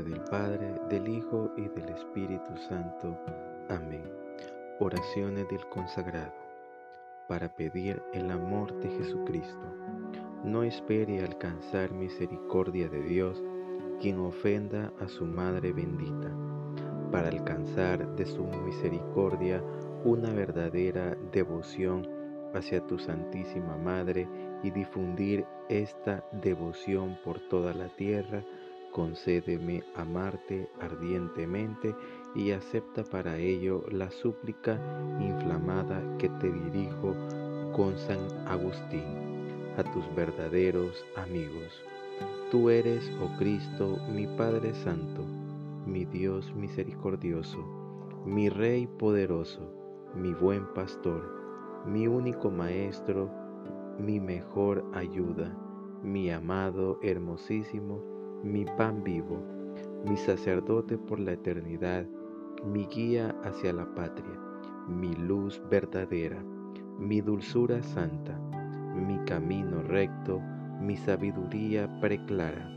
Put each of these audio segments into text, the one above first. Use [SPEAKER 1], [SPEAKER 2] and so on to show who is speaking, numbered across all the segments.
[SPEAKER 1] del Padre, del Hijo y del Espíritu Santo. Amén. Oraciones del consagrado. Para pedir el amor de Jesucristo. No espere alcanzar misericordia de Dios quien ofenda a su Madre bendita. Para alcanzar de su misericordia una verdadera devoción hacia tu Santísima Madre y difundir esta devoción por toda la tierra, concédeme amarte ardientemente y acepta para ello la súplica inflamada que te dirijo con San Agustín a tus verdaderos amigos. Tú eres, oh Cristo, mi Padre Santo, mi Dios misericordioso, mi Rey poderoso, mi buen pastor, mi único Maestro, mi mejor ayuda, mi amado, hermosísimo, mi pan vivo, mi sacerdote por la eternidad, mi guía hacia la patria, mi luz verdadera, mi dulzura santa, mi camino recto, mi sabiduría preclara,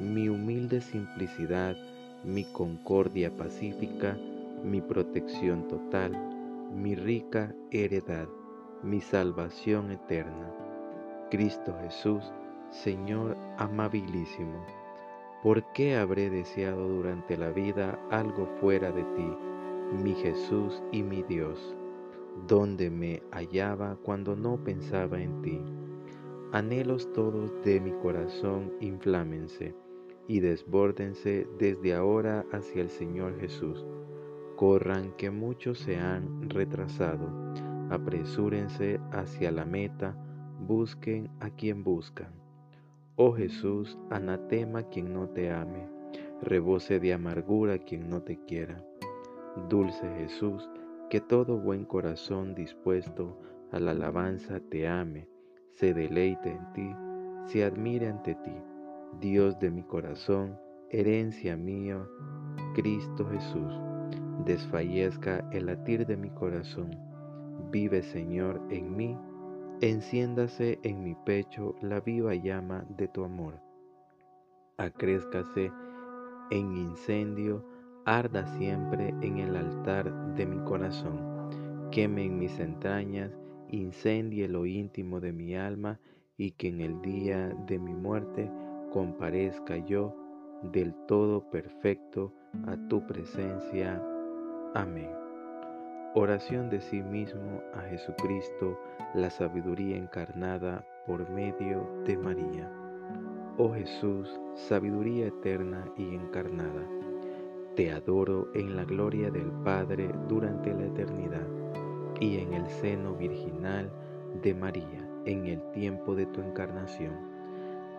[SPEAKER 1] mi humilde simplicidad, mi concordia pacífica, mi protección total, mi rica heredad mi salvación eterna. Cristo Jesús, Señor amabilísimo, ¿por qué habré deseado durante la vida algo fuera de ti, mi Jesús y mi Dios, donde me hallaba cuando no pensaba en ti? Anhelos todos de mi corazón inflámense y desbórdense desde ahora hacia el Señor Jesús. Corran que muchos se han retrasado apresúrense hacia la meta, busquen a quien buscan. Oh Jesús, anatema quien no te ame, rebose de amargura quien no te quiera. Dulce Jesús, que todo buen corazón dispuesto a la alabanza te ame, se deleite en ti, se admire ante ti. Dios de mi corazón, herencia mía, Cristo Jesús, desfallezca el latir de mi corazón Vive Señor en mí, enciéndase en mi pecho la viva llama de tu amor. Acrézcase en incendio, arda siempre en el altar de mi corazón, queme en mis entrañas, incendie lo íntimo de mi alma y que en el día de mi muerte comparezca yo del todo perfecto a tu presencia. Amén. Oración de sí mismo a Jesucristo, la sabiduría encarnada por medio de María. Oh Jesús, sabiduría eterna y encarnada, te adoro en la gloria del Padre durante la eternidad y en el seno virginal de María en el tiempo de tu encarnación.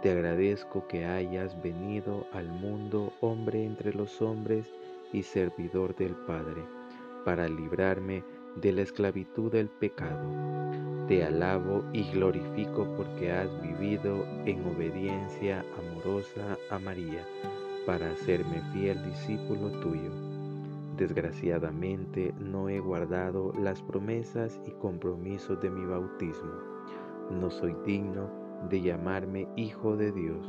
[SPEAKER 1] Te agradezco que hayas venido al mundo hombre entre los hombres y servidor del Padre para librarme de la esclavitud del pecado. Te alabo y glorifico porque has vivido en obediencia amorosa a María para hacerme fiel discípulo tuyo. Desgraciadamente no he guardado las promesas y compromisos de mi bautismo. No soy digno de llamarme hijo de Dios.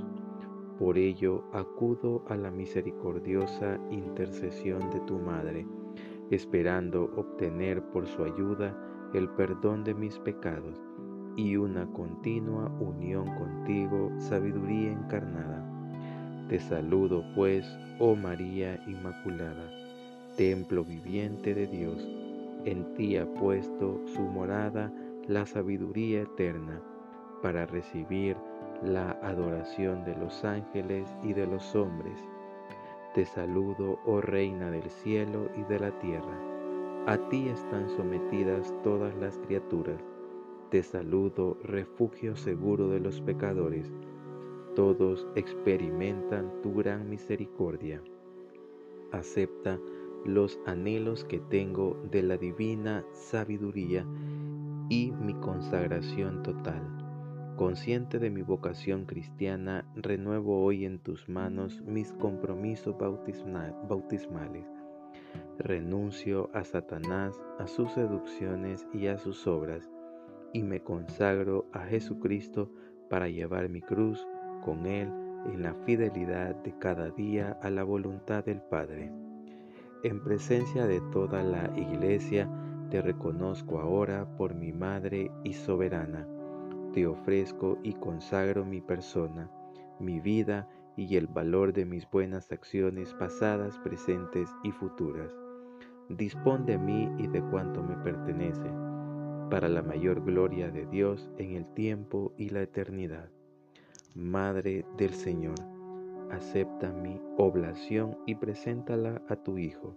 [SPEAKER 1] Por ello acudo a la misericordiosa intercesión de tu Madre esperando obtener por su ayuda el perdón de mis pecados y una continua unión contigo, sabiduría encarnada. Te saludo pues, oh María Inmaculada, templo viviente de Dios, en ti ha puesto su morada la sabiduría eterna para recibir la adoración de los ángeles y de los hombres te saludo, oh Reina del cielo y de la tierra. A ti están sometidas todas las criaturas. Te saludo, refugio seguro de los pecadores. Todos experimentan tu gran misericordia. Acepta los anhelos que tengo de la divina sabiduría y mi consagración total Consciente de mi vocación cristiana, renuevo hoy en tus manos mis compromisos bautismales. Renuncio a Satanás, a sus seducciones y a sus obras, y me consagro a Jesucristo para llevar mi cruz con Él en la fidelidad de cada día a la voluntad del Padre. En presencia de toda la Iglesia, te reconozco ahora por mi Madre y soberana. Te ofrezco y consagro mi persona, mi vida y el valor de mis buenas acciones pasadas, presentes y futuras. Dispón de mí y de cuanto me pertenece, para la mayor gloria de Dios en el tiempo y la eternidad. Madre del Señor, acepta mi oblación y preséntala a tu Hijo.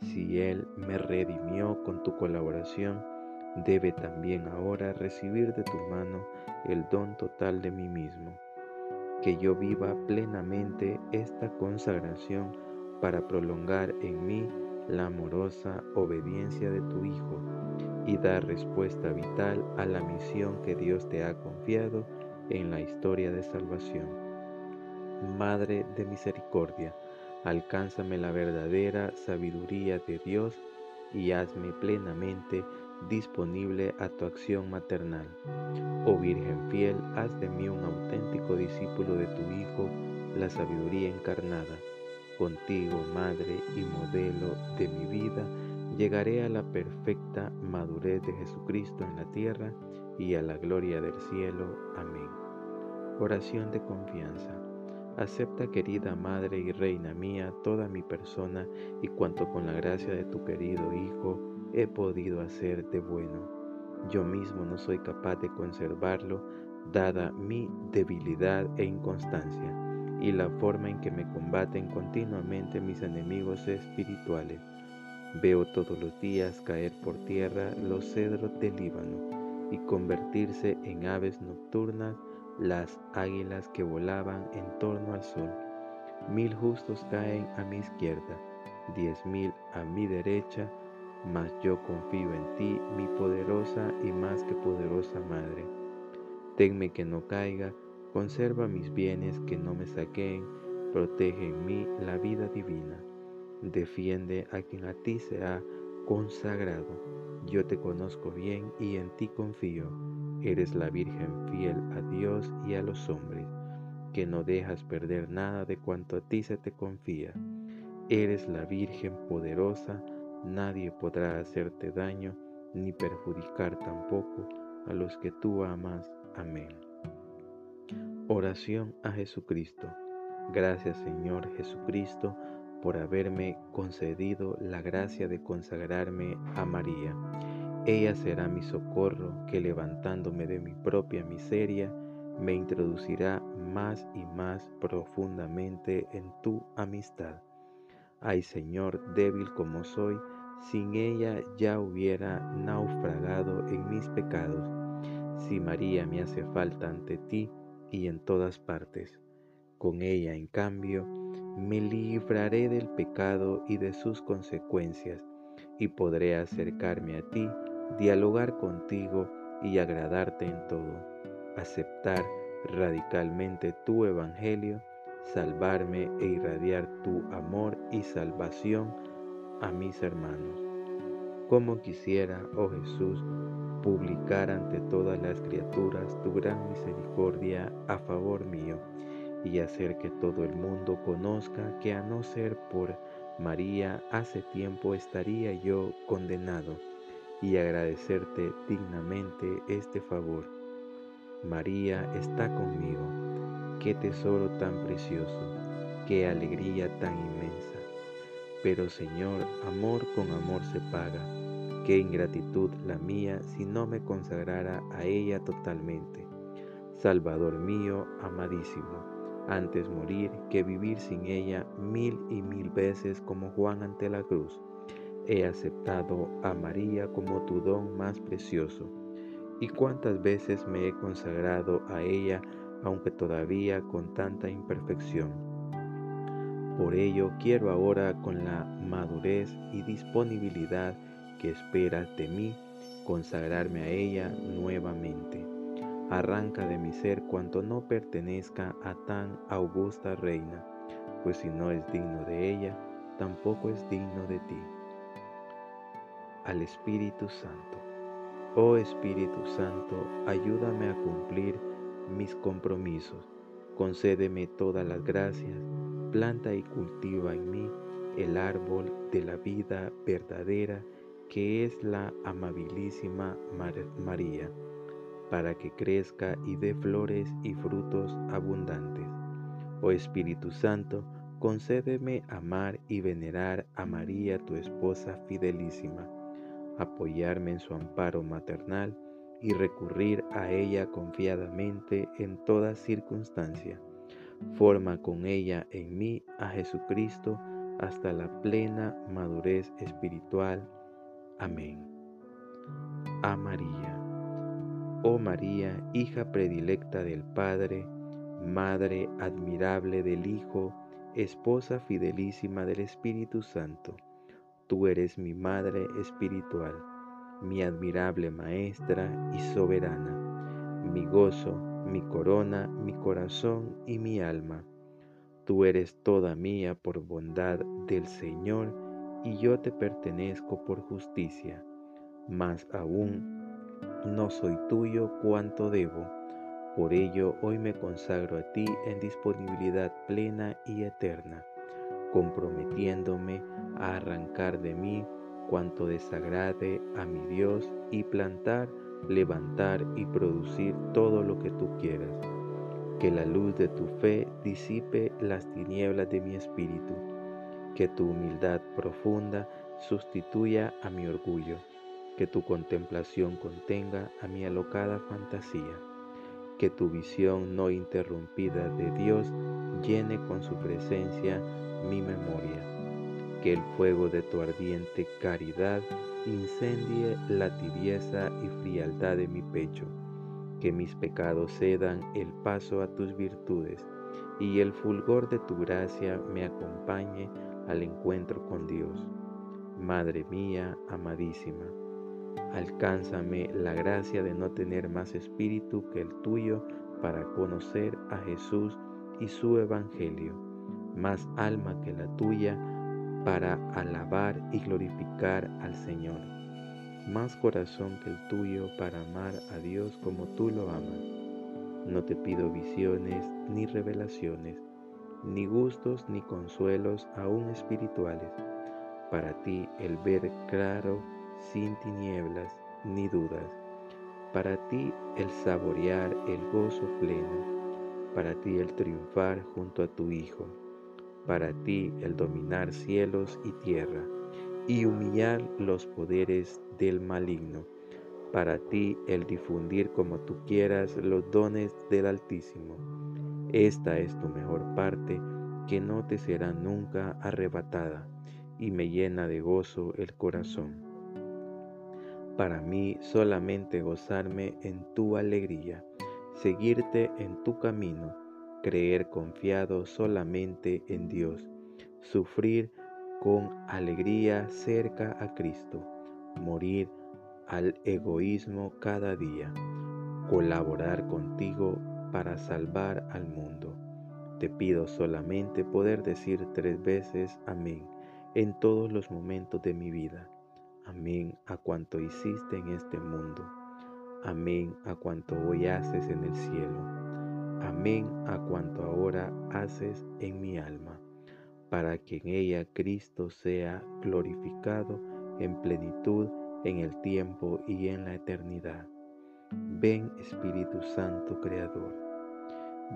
[SPEAKER 1] Si Él me redimió con tu colaboración, debe también ahora recibir de tu mano el don total de mí mismo que yo viva plenamente esta consagración para prolongar en mí la amorosa obediencia de tu Hijo y dar respuesta vital a la misión que Dios te ha confiado en la historia de salvación. Madre de misericordia, alcánzame la verdadera sabiduría de Dios y hazme plenamente disponible a tu acción maternal. Oh Virgen fiel, haz de mí un auténtico discípulo de tu Hijo, la sabiduría encarnada. Contigo, Madre y modelo de mi vida, llegaré a la perfecta madurez de Jesucristo en la tierra y a la gloria del cielo. Amén. Oración de confianza. Acepta, querida Madre y Reina mía, toda mi persona y cuanto con la gracia de tu querido Hijo he podido hacer de bueno. Yo mismo no soy capaz de conservarlo, dada mi debilidad e inconstancia, y la forma en que me combaten continuamente mis enemigos espirituales. Veo todos los días caer por tierra los cedros del Líbano y convertirse en aves nocturnas las águilas que volaban en torno al sol. Mil justos caen a mi izquierda, diez mil a mi derecha, mas yo confío en ti, mi poderosa y más que poderosa Madre. Tenme que no caiga, conserva mis bienes que no me saqueen, protege en mí la vida divina. Defiende a quien a ti se ha consagrado. Yo te conozco bien y en ti confío. Eres la Virgen fiel a Dios y a los hombres, que no dejas perder nada de cuanto a ti se te confía. Eres la Virgen poderosa, Nadie podrá hacerte daño ni perjudicar tampoco a los que tú amas. Amén. Oración a Jesucristo. Gracias Señor Jesucristo por haberme concedido la gracia de consagrarme a María. Ella será mi socorro que levantándome de mi propia miseria, me introducirá más y más profundamente en tu amistad. Ay Señor, débil como soy, sin ella ya hubiera naufragado en mis pecados. Si María me hace falta ante ti y en todas partes, con ella en cambio me libraré del pecado y de sus consecuencias, y podré acercarme a ti, dialogar contigo y agradarte en todo, aceptar radicalmente tu evangelio salvarme e irradiar tu amor y salvación a mis hermanos. Como quisiera, oh Jesús, publicar ante todas las criaturas tu gran misericordia a favor mío y hacer que todo el mundo conozca que a no ser por María hace tiempo estaría yo condenado y agradecerte dignamente este favor. María está conmigo Qué tesoro tan precioso, qué alegría tan inmensa. Pero Señor, amor con amor se paga. Qué ingratitud la mía si no me consagrara a ella totalmente. Salvador mío, amadísimo, antes morir que vivir sin ella mil y mil veces como Juan ante la cruz. He aceptado a María como tu don más precioso. Y cuántas veces me he consagrado a ella aunque todavía con tanta imperfección. Por ello quiero ahora con la madurez y disponibilidad que esperas de mí, consagrarme a ella nuevamente. Arranca de mi ser cuanto no pertenezca a tan augusta reina, pues si no es digno de ella, tampoco es digno de ti. Al Espíritu Santo. Oh Espíritu Santo, ayúdame a cumplir mis compromisos concédeme todas las gracias, planta y cultiva en mí el árbol de la vida verdadera que es la amabilísima María, para que crezca y dé flores y frutos abundantes. Oh Espíritu Santo, concédeme amar y venerar a María, tu esposa fidelísima, apoyarme en su amparo maternal y recurrir a ella confiadamente en toda circunstancia. Forma con ella en mí a Jesucristo hasta la plena madurez espiritual. Amén. A María. Oh María, hija predilecta del Padre, Madre admirable del Hijo, esposa fidelísima del Espíritu Santo, tú eres mi Madre espiritual, mi admirable Maestra y soberana, mi gozo, mi corona, mi corazón y mi alma Tú eres toda mía por bondad del Señor, y yo te pertenezco por justicia. Más aún, no soy tuyo cuanto debo. Por ello hoy me consagro a ti en disponibilidad plena y eterna, comprometiéndome a arrancar de mí cuanto desagrade a mi Dios y plantar, levantar y producir todo lo que tú quieras. Que la luz de tu fe disipe las tinieblas de mi espíritu, que tu humildad profunda sustituya a mi orgullo, que tu contemplación contenga a mi alocada fantasía, que tu visión no interrumpida de Dios llene con su presencia mi memoria, que el fuego de tu ardiente caridad incendie la tibieza y frialdad de mi pecho que mis pecados cedan el paso a tus virtudes y el fulgor de tu gracia me acompañe al encuentro con Dios. Madre mía amadísima, alcánzame la gracia de no tener más espíritu que el tuyo para conocer a Jesús y su Evangelio, más alma que la tuya para alabar y glorificar al Señor más corazón que el tuyo para amar a Dios como tú lo amas. No te pido visiones ni revelaciones, ni gustos ni consuelos aún espirituales. Para ti el ver claro, sin tinieblas ni dudas. Para ti el saborear el gozo pleno. Para ti el triunfar junto a tu Hijo. Para ti el dominar cielos y tierra y humillar los poderes del maligno. Para ti el difundir como tú quieras los dones del Altísimo. Esta es tu mejor parte que no te será nunca arrebatada y me llena de gozo el corazón. Para mí solamente gozarme en tu alegría, seguirte en tu camino, creer confiado solamente en Dios, sufrir con alegría cerca a Cristo, morir al egoísmo cada día, colaborar contigo para salvar al mundo. Te pido solamente poder decir tres veces amén en todos los momentos de mi vida. Amén a cuanto hiciste en este mundo. Amén a cuanto hoy haces en el cielo. Amén a cuanto ahora haces en mi alma para que en ella Cristo sea glorificado en plenitud en el tiempo y en la eternidad. Ven Espíritu Santo Creador.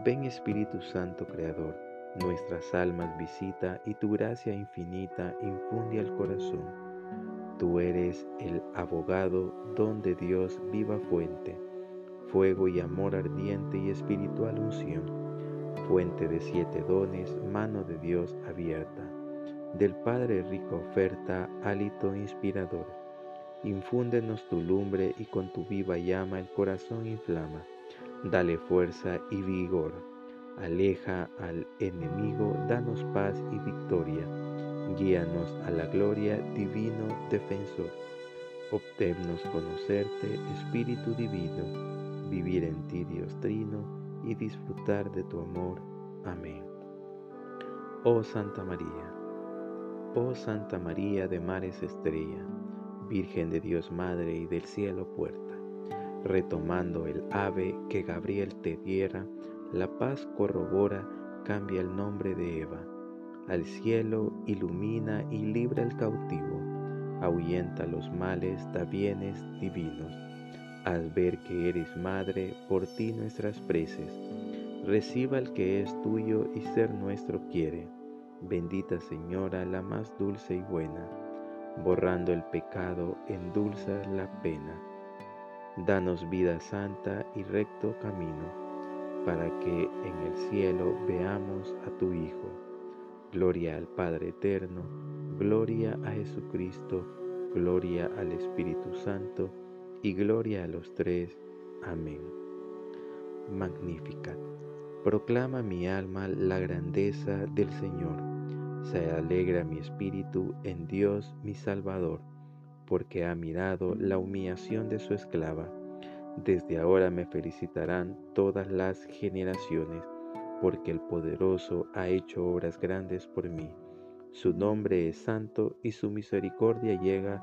[SPEAKER 1] Ven Espíritu Santo Creador. Nuestras almas visita y tu gracia infinita infunde al corazón. Tú eres el abogado donde Dios viva fuente, fuego y amor ardiente y espiritual unción fuente de siete dones, mano de Dios abierta, del Padre rica oferta, hálito inspirador. Infúndenos tu lumbre y con tu viva llama el corazón inflama. Dale fuerza y vigor. Aleja al enemigo, danos paz y victoria. Guíanos a la gloria, divino defensor. Optémonos conocerte, Espíritu Divino, vivir en ti, Dios Trino y disfrutar de tu amor. Amén. Oh Santa María, oh Santa María de mares estrella, Virgen de Dios Madre y del cielo puerta, retomando el ave que Gabriel te diera, la paz corrobora, cambia el nombre de Eva. Al cielo ilumina y libra el cautivo, ahuyenta los males, da bienes divinos. Al ver que eres madre, por ti nuestras preces, reciba el que es tuyo y ser nuestro quiere. Bendita Señora, la más dulce y buena, borrando el pecado, endulza la pena. Danos vida santa y recto camino, para que en el cielo veamos a tu Hijo. Gloria al Padre Eterno, gloria a Jesucristo, gloria al Espíritu Santo y gloria a los tres. Amén. Magnificat. Proclama mi alma la grandeza del Señor. Se alegra mi espíritu en Dios mi Salvador, porque ha mirado la humillación de su esclava. Desde ahora me felicitarán todas las generaciones, porque el poderoso ha hecho obras grandes por mí. Su nombre es santo y su misericordia llega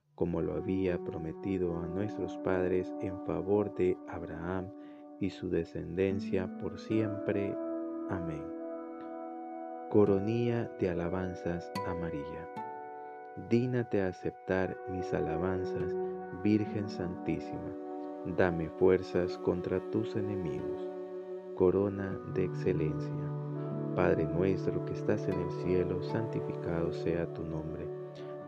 [SPEAKER 1] como lo había prometido a nuestros padres en favor de Abraham y su descendencia por siempre. Amén. Coronía de alabanzas a María. Dígnate a aceptar mis alabanzas, Virgen Santísima. Dame fuerzas contra tus enemigos. Corona de excelencia. Padre nuestro que estás en el cielo, santificado sea tu nombre.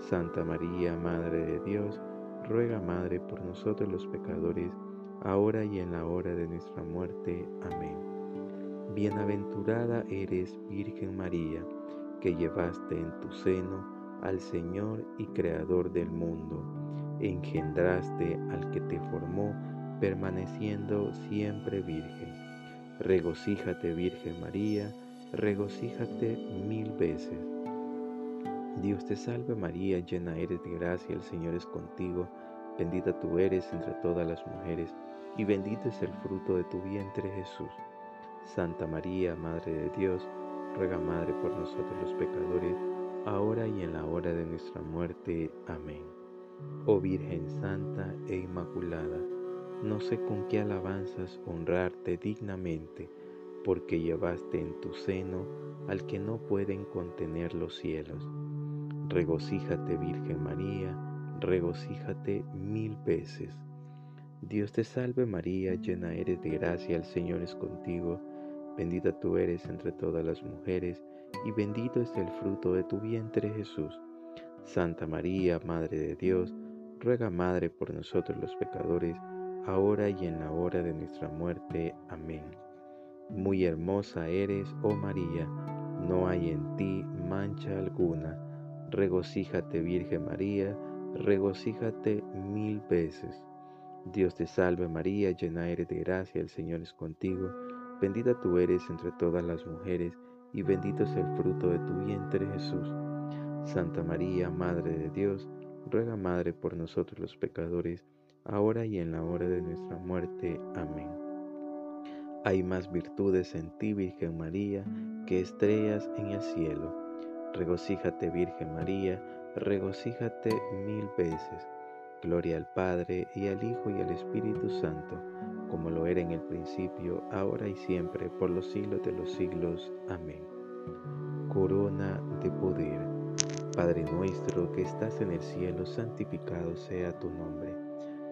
[SPEAKER 1] Santa María, Madre de Dios, ruega Madre por nosotros los pecadores, ahora y en la hora de nuestra muerte. Amén. Bienaventurada eres, Virgen María, que llevaste en tu seno al Señor y Creador del mundo, engendraste al que te formó, permaneciendo siempre virgen. Regocíjate, Virgen María, regocíjate mil veces. Dios te salve María, llena eres de gracia, el Señor es contigo, bendita tú eres entre todas las mujeres y bendito es el fruto de tu vientre Jesús. Santa María, Madre de Dios, ruega Madre por nosotros los pecadores, ahora y en la hora de nuestra muerte. Amén. Oh Virgen Santa e Inmaculada, no sé con qué alabanzas honrarte dignamente, porque llevaste en tu seno al que no pueden contener los cielos. Regocíjate, Virgen María, regocíjate mil veces. Dios te salve María, llena eres de gracia, el Señor es contigo, bendita tú eres entre todas las mujeres, y bendito es el fruto de tu vientre Jesús. Santa María, Madre de Dios, ruega Madre por nosotros los pecadores, ahora y en la hora de nuestra muerte. Amén. Muy hermosa eres, oh María, no hay en ti mancha alguna. Regocíjate, Virgen María, regocíjate mil veces. Dios te salve María, llena eres de gracia, el Señor es contigo, bendita tú eres entre todas las mujeres, y bendito es el fruto de tu vientre Jesús. Santa María, Madre de Dios, ruega Madre por nosotros los pecadores, ahora y en la hora de nuestra muerte. Amén. Hay más virtudes en ti, Virgen María, que estrellas en el cielo. Regocíjate, Virgen María, regocíjate mil veces Gloria al Padre y al Hijo y al Espíritu Santo, como lo era en el principio, ahora y siempre, por los siglos de los siglos. Amén. Corona de poder. Padre nuestro que estás en el cielo, santificado sea tu nombre.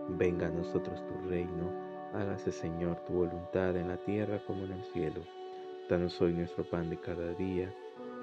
[SPEAKER 1] Venga a nosotros tu reino, hágase Señor tu voluntad en la tierra como en el cielo. Danos hoy nuestro pan de cada día,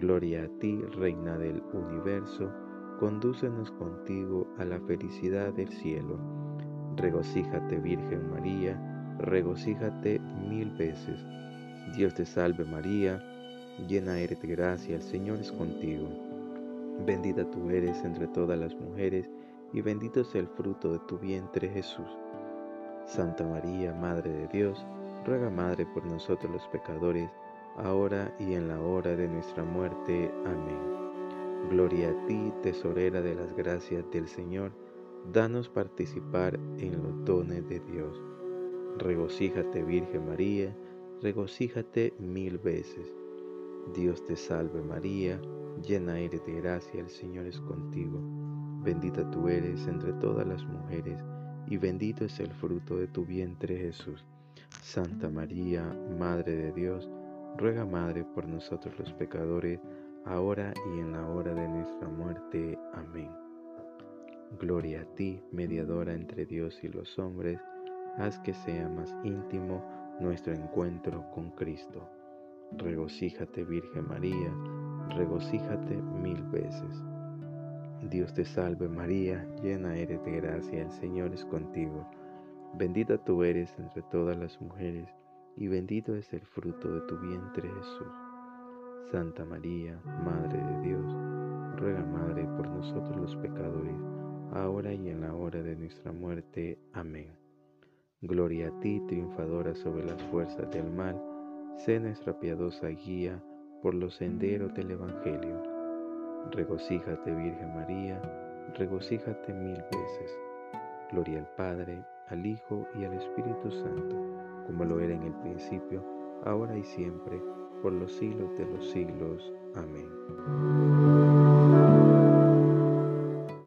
[SPEAKER 1] Gloria a ti, Reina del universo, condúcenos contigo a la felicidad del cielo. Regocíjate, Virgen María, regocíjate mil veces. Dios te salve María, llena eres de gracia, el Señor es contigo. Bendita tú eres entre todas las mujeres, y bendito es el fruto de tu vientre Jesús. Santa María, Madre de Dios, ruega Madre por nosotros los pecadores, ahora y en la hora de nuestra muerte. Amén. Gloria a ti, tesorera de las gracias del Señor, danos participar en los dones de Dios. Regocíjate, Virgen María, regocíjate mil veces. Dios te salve María, llena eres de gracia, el Señor es contigo. Bendita tú eres entre todas las mujeres, y bendito es el fruto de tu vientre Jesús. Santa María, Madre de Dios, ruega Madre por nosotros los pecadores, ahora y en la hora de nuestra muerte. Amén. Gloria a ti, mediadora entre Dios y los hombres, haz que sea más íntimo nuestro encuentro con Cristo. Regocíjate, Virgen María, regocíjate mil veces. Dios te salve María, llena eres de gracia, el Señor es contigo. Bendita tú eres entre todas las mujeres y bendito es el fruto de tu vientre Jesús. Santa María, Madre de Dios, ruega Madre por nosotros los pecadores, ahora y en la hora de nuestra muerte. Amén. Gloria a ti, triunfadora sobre las fuerzas del mal, sé nuestra piadosa guía por los senderos del Evangelio. Regocíjate, Virgen María, regocíjate mil veces. Gloria al Padre, al Hijo y al Espíritu Santo como lo era en el principio, ahora y siempre, por los siglos de los siglos. Amén.